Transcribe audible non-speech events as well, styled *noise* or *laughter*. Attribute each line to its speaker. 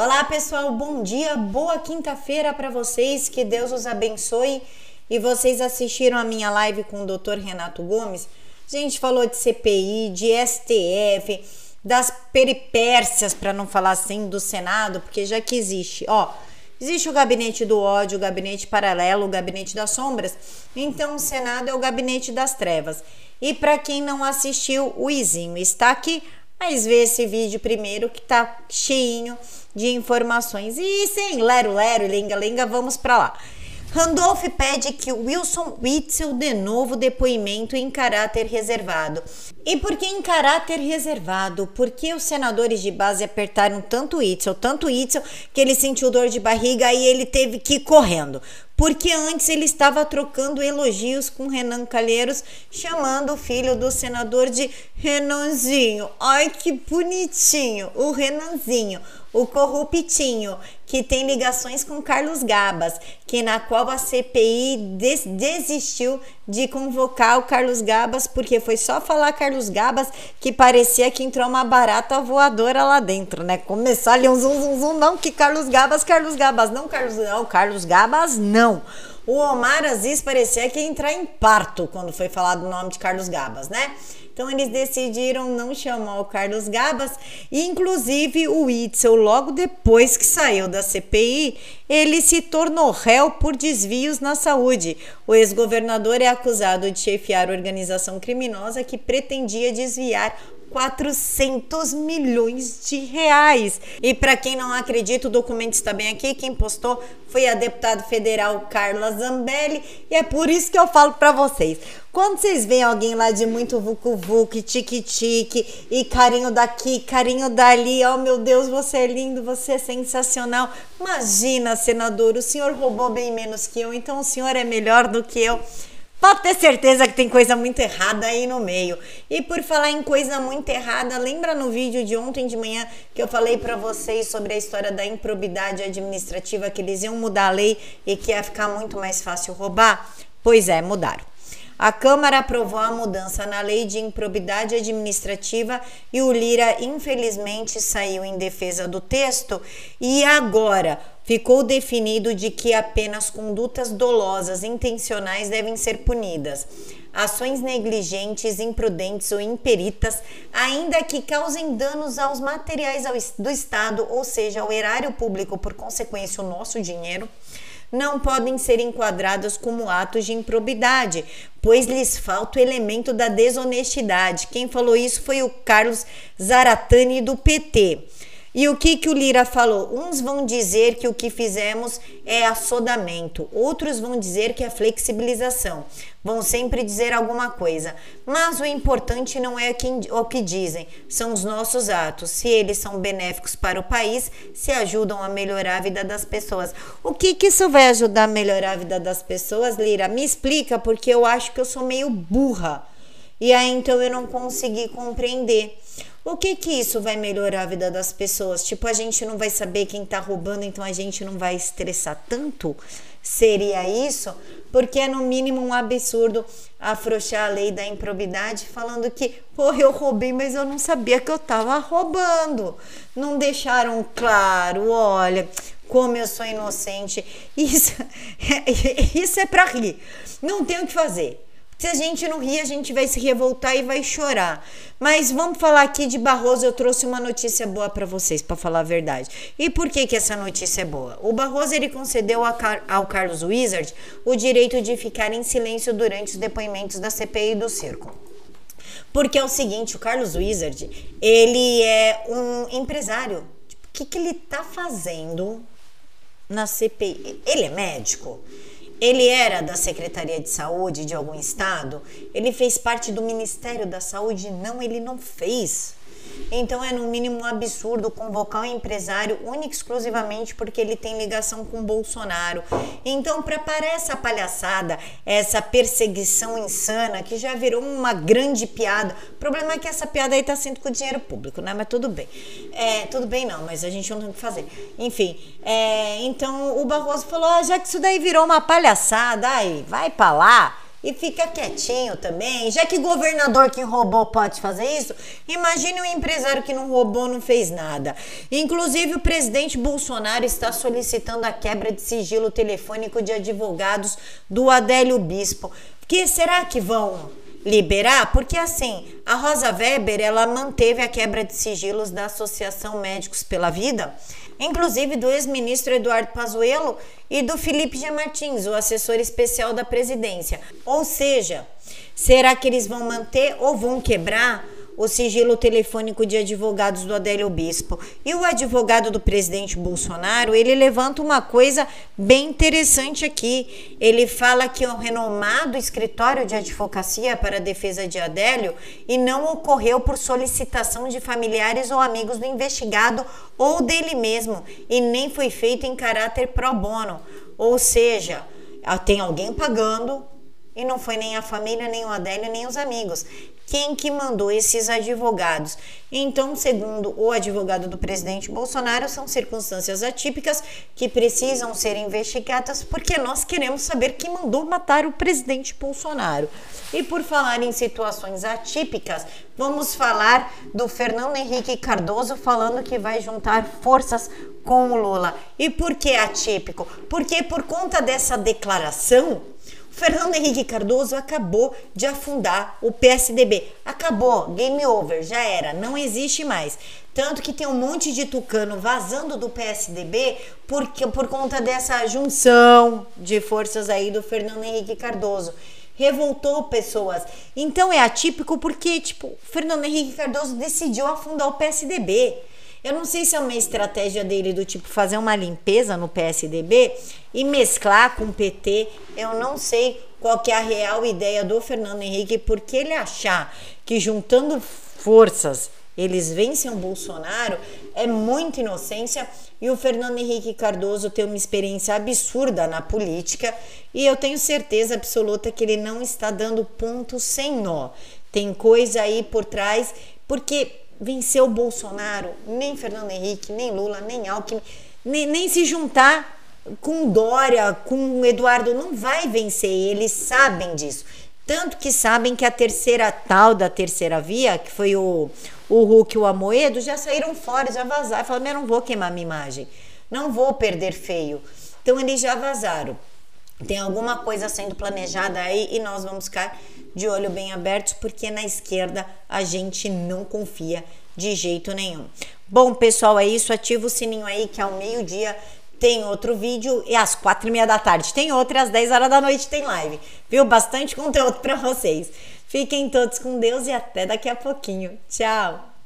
Speaker 1: Olá, pessoal, bom dia, boa quinta-feira para vocês, que Deus os abençoe. E vocês assistiram a minha live com o Dr. Renato Gomes? A gente falou de CPI, de STF, das peripécias, para não falar assim, do Senado, porque já que existe, ó, existe o gabinete do ódio, o gabinete paralelo, o gabinete das sombras. Então, o Senado é o gabinete das trevas. E para quem não assistiu, o Izinho está aqui mas vê esse vídeo primeiro que tá cheinho de informações. E sem lero lero e lenga lenga, vamos para lá. Randolph pede que Wilson Witzel de novo depoimento em caráter reservado. E por que em caráter reservado? Porque os senadores de base apertaram tanto Witzel, tanto Witzel, que ele sentiu dor de barriga e ele teve que ir correndo porque antes ele estava trocando elogios com Renan Calheiros, chamando o filho do senador de Renanzinho. Ai que bonitinho, o Renanzinho o corruptinho, que tem ligações com Carlos Gabas, que na qual a CPI des desistiu de convocar o Carlos Gabas, porque foi só falar Carlos Gabas que parecia que entrou uma barata voadora lá dentro, né? Começou ali um zum zum zum, não, que Carlos Gabas, Carlos Gabas, não, Carlos, não, Carlos Gabas, não. O Omar Aziz parecia que ia entrar em parto quando foi falado o nome de Carlos Gabas, né? Então eles decidiram não chamar o Carlos Gabas e inclusive o Itzel logo depois que saiu da CPI, ele se tornou réu por desvios na saúde. O ex-governador é acusado de chefiar organização criminosa que pretendia desviar 400 milhões de reais. E para quem não acredita, o documento está bem aqui. Quem postou foi a deputada federal Carla Zambelli. E é por isso que eu falo para vocês. Quando vocês veem alguém lá de muito vucu vucu, tique tique e carinho daqui, carinho dali, oh meu Deus, você é lindo, você é sensacional. Imagina, senador, o senhor roubou bem menos que eu, então o senhor é melhor do que eu. Pode ter certeza que tem coisa muito errada aí no meio. E por falar em coisa muito errada, lembra no vídeo de ontem de manhã que eu falei para vocês sobre a história da improbidade administrativa, que eles iam mudar a lei e que ia ficar muito mais fácil roubar? Pois é, mudaram. A Câmara aprovou a mudança na lei de improbidade administrativa e o Lira, infelizmente, saiu em defesa do texto. E agora ficou definido de que apenas condutas dolosas intencionais devem ser punidas. Ações negligentes, imprudentes ou imperitas, ainda que causem danos aos materiais do Estado, ou seja, ao erário público, por consequência, o nosso dinheiro não podem ser enquadradas como atos de improbidade, pois lhes falta o elemento da desonestidade. Quem falou isso foi o Carlos Zaratani do PT. E o que, que o Lira falou? Uns vão dizer que o que fizemos é assodamento, outros vão dizer que é flexibilização. Vão sempre dizer alguma coisa. Mas o importante não é o que dizem, são os nossos atos. Se eles são benéficos para o país, se ajudam a melhorar a vida das pessoas. O que, que isso vai ajudar a melhorar a vida das pessoas, Lira? Me explica, porque eu acho que eu sou meio burra. E aí então eu não consegui compreender. O que que isso vai melhorar a vida das pessoas? Tipo, a gente não vai saber quem tá roubando, então a gente não vai estressar tanto? Seria isso? Porque é no mínimo um absurdo afrouxar a lei da improbidade falando que, pô, eu roubei, mas eu não sabia que eu tava roubando. Não deixaram claro, olha, como eu sou inocente. Isso, *laughs* isso é para rir. Não tem o que fazer. Se a gente não rir, a gente vai se revoltar e vai chorar. Mas vamos falar aqui de Barroso. Eu trouxe uma notícia boa para vocês, para falar a verdade. E por que que essa notícia é boa? O Barroso ele concedeu ao Carlos Wizard o direito de ficar em silêncio durante os depoimentos da CPI do Circo. Porque é o seguinte, o Carlos Wizard, ele é um empresário. Tipo, o que, que ele tá fazendo na CPI? Ele é médico? Ele era da Secretaria de Saúde de algum estado? Ele fez parte do Ministério da Saúde? Não, ele não fez. Então é no mínimo um absurdo convocar um empresário único exclusivamente porque ele tem ligação com Bolsonaro. Então, para parar essa palhaçada, essa perseguição insana que já virou uma grande piada. O problema é que essa piada aí tá sendo com dinheiro público, né? Mas tudo bem. É, tudo bem não, mas a gente não tem o que fazer. Enfim, é, então o Barroso falou: ah, já que isso daí virou uma palhaçada, aí vai para lá e fica quietinho também. Já que governador que roubou pode fazer isso, imagine um empresário que não roubou, não fez nada. Inclusive, o presidente Bolsonaro está solicitando a quebra de sigilo telefônico de advogados do Adélio Bispo. Que será que vão liberar? Porque assim, a Rosa Weber, ela manteve a quebra de sigilos da Associação Médicos pela Vida inclusive do ex-ministro Eduardo Pazuello e do Felipe G. Martins, o assessor especial da presidência. Ou seja, será que eles vão manter ou vão quebrar o sigilo telefônico de advogados do Adélio Bispo. E o advogado do presidente Bolsonaro, ele levanta uma coisa bem interessante aqui. Ele fala que o renomado escritório de advocacia para a defesa de Adélio e não ocorreu por solicitação de familiares ou amigos do investigado ou dele mesmo, e nem foi feito em caráter pro bono. Ou seja, tem alguém pagando e não foi nem a família, nem o Adélio, nem os amigos quem que mandou esses advogados. Então, segundo o advogado do presidente Bolsonaro, são circunstâncias atípicas que precisam ser investigadas porque nós queremos saber quem mandou matar o presidente Bolsonaro. E por falar em situações atípicas, vamos falar do Fernando Henrique Cardoso falando que vai juntar forças com o Lula. E por que atípico? Porque por conta dessa declaração, Fernando Henrique Cardoso acabou de afundar o PSDB. Acabou, game over, já era, não existe mais. Tanto que tem um monte de tucano vazando do PSDB porque, por conta dessa junção de forças aí do Fernando Henrique Cardoso. Revoltou pessoas. Então é atípico porque, tipo, Fernando Henrique Cardoso decidiu afundar o PSDB. Eu não sei se é uma estratégia dele do tipo fazer uma limpeza no PSDB e mesclar com o PT. Eu não sei qual que é a real ideia do Fernando Henrique, porque ele achar que juntando forças eles vencem o Bolsonaro é muita inocência e o Fernando Henrique Cardoso tem uma experiência absurda na política e eu tenho certeza absoluta que ele não está dando ponto sem nó. Tem coisa aí por trás, porque vencer o Bolsonaro, nem Fernando Henrique, nem Lula, nem Alckmin, nem, nem se juntar com Dória, com Eduardo, não vai vencer. Eles sabem disso. Tanto que sabem que a terceira tal da terceira via, que foi o, o Hulk e o Amoedo, já saíram fora, já vazaram. Falaram, eu não vou queimar minha imagem, não vou perder feio. Então eles já vazaram. Tem alguma coisa sendo planejada aí e nós vamos ficar de olho bem abertos, porque na esquerda a gente não confia de jeito nenhum. Bom, pessoal, é isso. Ativa o sininho aí que ao meio-dia tem outro vídeo e às quatro e meia da tarde tem outro e às 10 horas da noite tem live. Viu? Bastante *laughs* conteúdo para vocês. Fiquem todos com Deus e até daqui a pouquinho. Tchau!